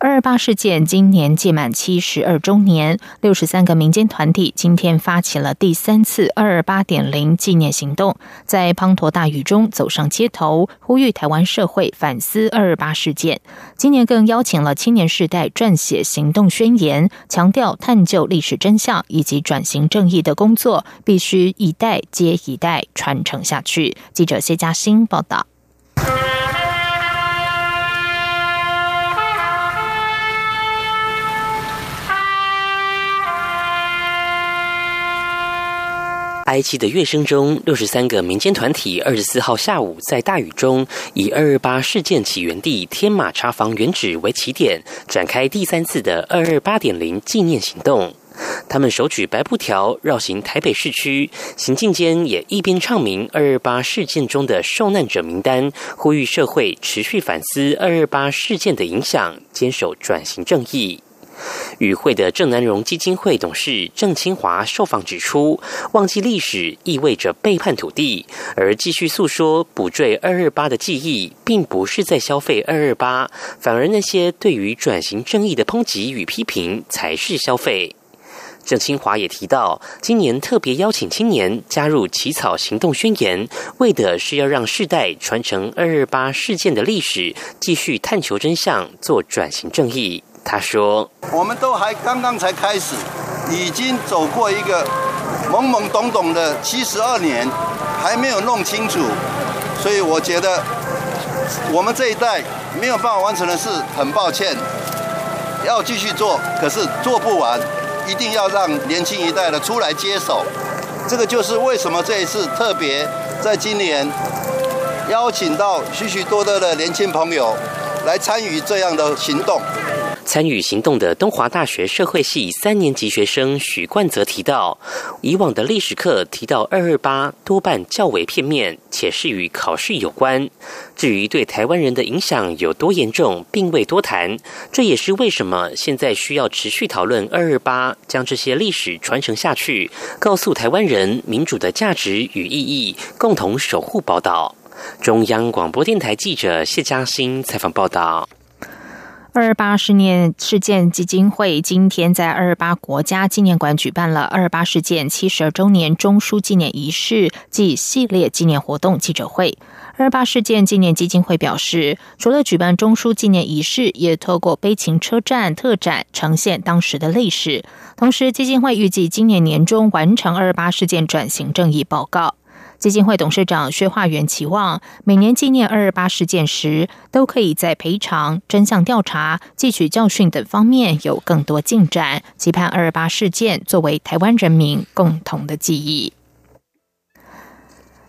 二二八事件今年届满七十二周年，六十三个民间团体今天发起了第三次二二八点零纪念行动，在滂沱大雨中走上街头，呼吁台湾社会反思二二八事件。今年更邀请了青年世代撰写行动宣言，强调探究历史真相以及转型正义的工作必须一代接一代传承下去。记者谢嘉欣报道。埃及的乐声中，六十三个民间团体二十四号下午在大雨中，以二二八事件起源地天马茶坊原址为起点，展开第三次的二二八点零纪念行动。他们手举白布条绕行台北市区，行进间也一边唱明二二八事件中的受难者名单，呼吁社会持续反思二二八事件的影响，坚守转型正义。与会的郑南荣基金会董事郑清华受访指出，忘记历史意味着背叛土地，而继续诉说补缀二二八的记忆，并不是在消费二二八，反而那些对于转型正义的抨击与批评才是消费。郑清华也提到，今年特别邀请青年加入起草行动宣言，为的是要让世代传承二二八事件的历史，继续探求真相，做转型正义。他说：“我们都还刚刚才开始，已经走过一个懵懵懂懂的七十二年，还没有弄清楚，所以我觉得我们这一代没有办法完成的事，很抱歉，要继续做，可是做不完，一定要让年轻一代的出来接手。这个就是为什么这一次特别在今年邀请到许许多多的年轻朋友来参与这样的行动。”参与行动的东华大学社会系三年级学生许冠泽提到，以往的历史课提到二二八多半较为片面，且是与考试有关。至于对台湾人的影响有多严重，并未多谈。这也是为什么现在需要持续讨论二二八，将这些历史传承下去，告诉台湾人民主的价值与意义，共同守护宝岛。中央广播电台记者谢嘉欣采访报道。二二八事念事件基金会今天在二二八国家纪念馆举办了二二八事件七十二周年中枢纪念仪式暨系列纪念活动记者会。二二八事件纪念基金会表示，除了举办中枢纪念仪式，也透过悲情车站特展呈现当时的历史。同时，基金会预计今年年中完成二二八事件转型正义报告。基金会董事长薛化元期望，每年纪念二二八事件时，都可以在赔偿、真相调查、汲取教训等方面有更多进展，期盼二二八事件作为台湾人民共同的记忆。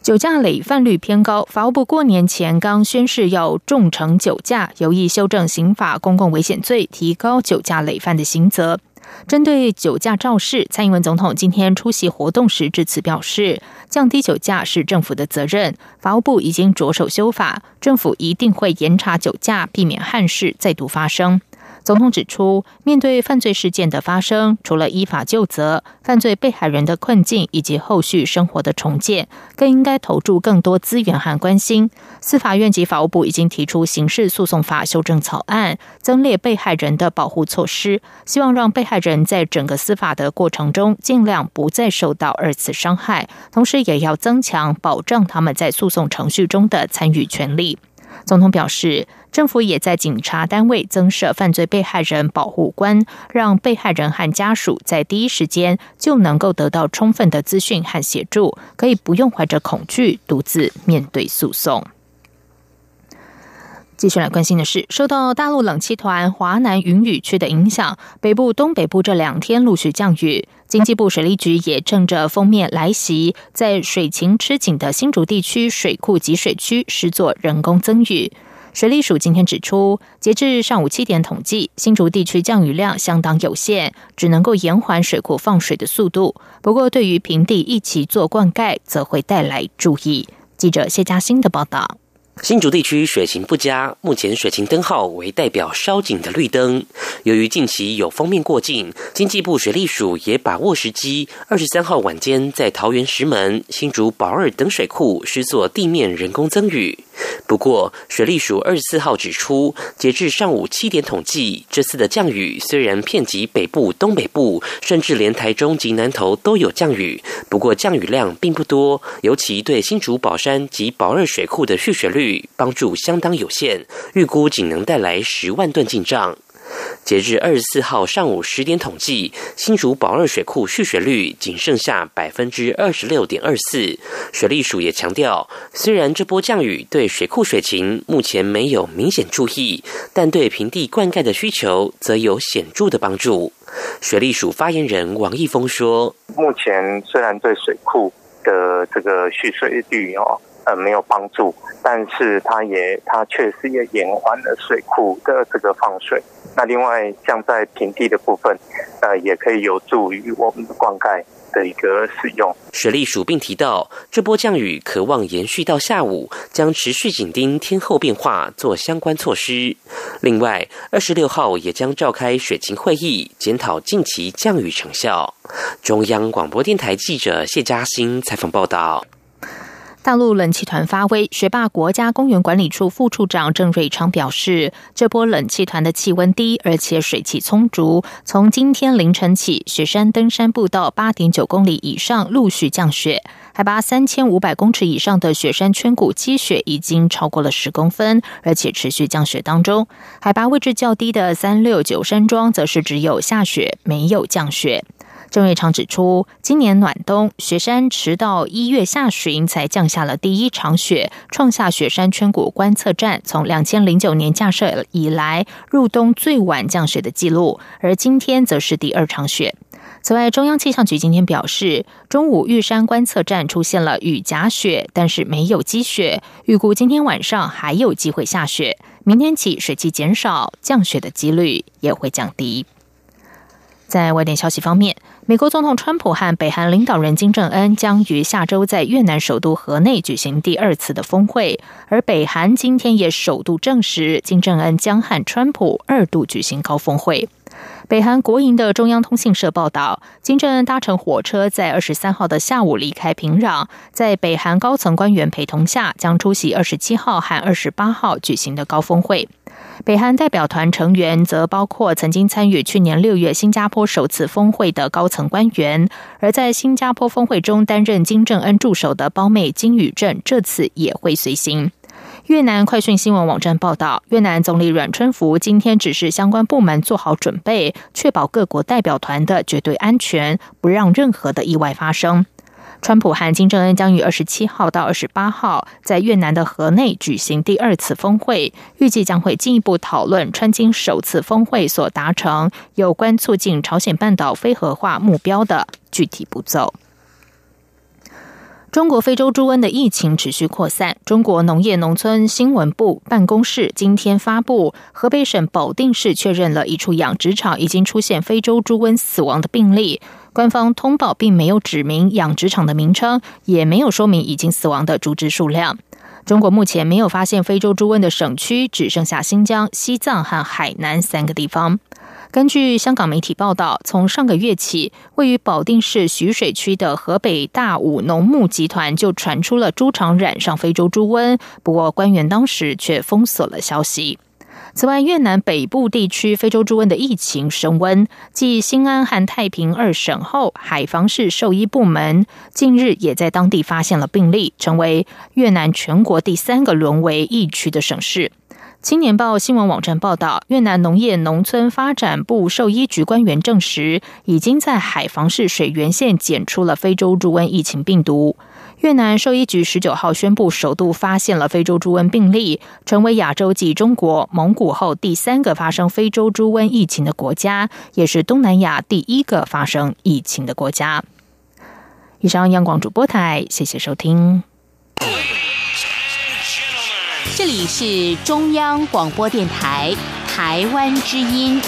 酒驾累犯率偏高，法务部过年前刚宣誓要重惩酒驾，有意修正刑法公共危险罪，提高酒驾累犯的刑责。针对酒驾肇事，蔡英文总统今天出席活动时致辞表示，降低酒驾是政府的责任，法务部已经着手修法，政府一定会严查酒驾，避免憾事再度发生。总统指出，面对犯罪事件的发生，除了依法就责，犯罪被害人的困境以及后续生活的重建，更应该投注更多资源和关心。司法院及法务部已经提出刑事诉讼法修正草案，增列被害人的保护措施，希望让被害人在整个司法的过程中尽量不再受到二次伤害，同时也要增强保障他们在诉讼程序中的参与权利。总统表示，政府也在警察单位增设犯罪被害人保护官，让被害人和家属在第一时间就能够得到充分的资讯和协助，可以不用怀着恐惧独自面对诉讼。继续来关心的是，受到大陆冷气团华南云雨区的影响，北部、东北部这两天陆续降雨。经济部水利局也趁着封面来袭，在水情吃紧的新竹地区水库集水区施作人工增雨。水利署今天指出，截至上午七点统计，新竹地区降雨量相当有限，只能够延缓水库放水的速度。不过，对于平地一起做灌溉，则会带来注意。记者谢嘉欣的报道。新竹地区水情不佳，目前水情灯号为代表烧紧的绿灯。由于近期有封面过境，经济部水利署也把握时机，二十三号晚间在桃园石门、新竹宝二等水库施作地面人工增雨。不过，水利署二十四号指出，截至上午七点统计，这次的降雨虽然遍及北部、东北部，甚至连台中及南投都有降雨，不过降雨量并不多，尤其对新竹宝山及宝二水库的蓄水率。帮助相当有限，预估仅能带来十万吨进账。截至二十四号上午十点统计，新竹宝二水库蓄水率仅剩下百分之二十六点二四。水利署也强调，虽然这波降雨对水库水情目前没有明显注意，但对平地灌溉的需求则有显著的帮助。水利署发言人王义峰说：“目前虽然对水库的这个蓄水率哦。”呃，没有帮助，但是它也，它确实也延缓了水库的这个放水。那另外，像在平地的部分，呃，也可以有助于我们的灌溉的一个使用。水利署并提到，这波降雨渴望延续到下午，将持续紧盯天候变化，做相关措施。另外，二十六号也将召开水情会议，检讨近期降雨成效。中央广播电台记者谢嘉欣采访报道。大陆冷气团发威，学霸国家公园管理处副处长郑瑞昌表示，这波冷气团的气温低，而且水汽充足。从今天凌晨起，雪山登山步道八点九公里以上陆续降雪，海拔三千五百公尺以上的雪山圈谷积雪已经超过了十公分，而且持续降雪当中。海拔位置较低的三六九山庄，则是只有下雪，没有降雪。郑瑞昌指出，今年暖冬，雪山迟到一月下旬才降下了第一场雪，创下雪山圈谷观测站从两千零九年架设以来入冬最晚降雪的记录。而今天则是第二场雪。此外，中央气象局今天表示，中午玉山观测站出现了雨夹雪，但是没有积雪，预估今天晚上还有机会下雪。明天起水汽减少，降雪的几率也会降低。在外电消息方面。美国总统川普和北韩领导人金正恩将于下周在越南首都河内举行第二次的峰会，而北韩今天也首度证实，金正恩将和川普二度举行高峰会。北韩国营的中央通信社报道，金正恩搭乘火车在二十三号的下午离开平壤，在北韩高层官员陪同下，将出席二十七号和二十八号举行的高峰会。北韩代表团成员则包括曾经参与去年六月新加坡首次峰会的高层官员，而在新加坡峰会中担任金正恩助手的胞妹金宇镇这次也会随行。越南快讯新闻网站报道，越南总理阮春福今天指示相关部门做好准备，确保各国代表团的绝对安全，不让任何的意外发生。川普和金正恩将于二十七号到二十八号在越南的河内举行第二次峰会，预计将会进一步讨论川金首次峰会所达成有关促进朝鲜半岛非核化目标的具体步骤。中国非洲猪瘟的疫情持续扩散，中国农业农村新闻部办公室今天发布，河北省保定市确认了一处养殖场已经出现非洲猪瘟死亡的病例。官方通报并没有指明养殖场的名称，也没有说明已经死亡的猪只数量。中国目前没有发现非洲猪瘟的省区只剩下新疆、西藏和海南三个地方。根据香港媒体报道，从上个月起，位于保定市徐水区的河北大武农牧集团就传出了猪场染上非洲猪瘟，不过官员当时却封锁了消息。此外，越南北部地区非洲猪瘟的疫情升温，继新安和太平二省后，海防市兽医部门近日也在当地发现了病例，成为越南全国第三个沦为疫区的省市。青年报新闻网站报道，越南农业农村发展部兽医局官员证实，已经在海防市水源县检出了非洲猪瘟疫情病毒。越南兽医局十九号宣布，首度发现了非洲猪瘟病例，成为亚洲继中国、蒙古后第三个发生非洲猪瘟疫情的国家，也是东南亚第一个发生疫情的国家。以上，央广主播台，谢谢收听。这里是中央广播电台台湾之音。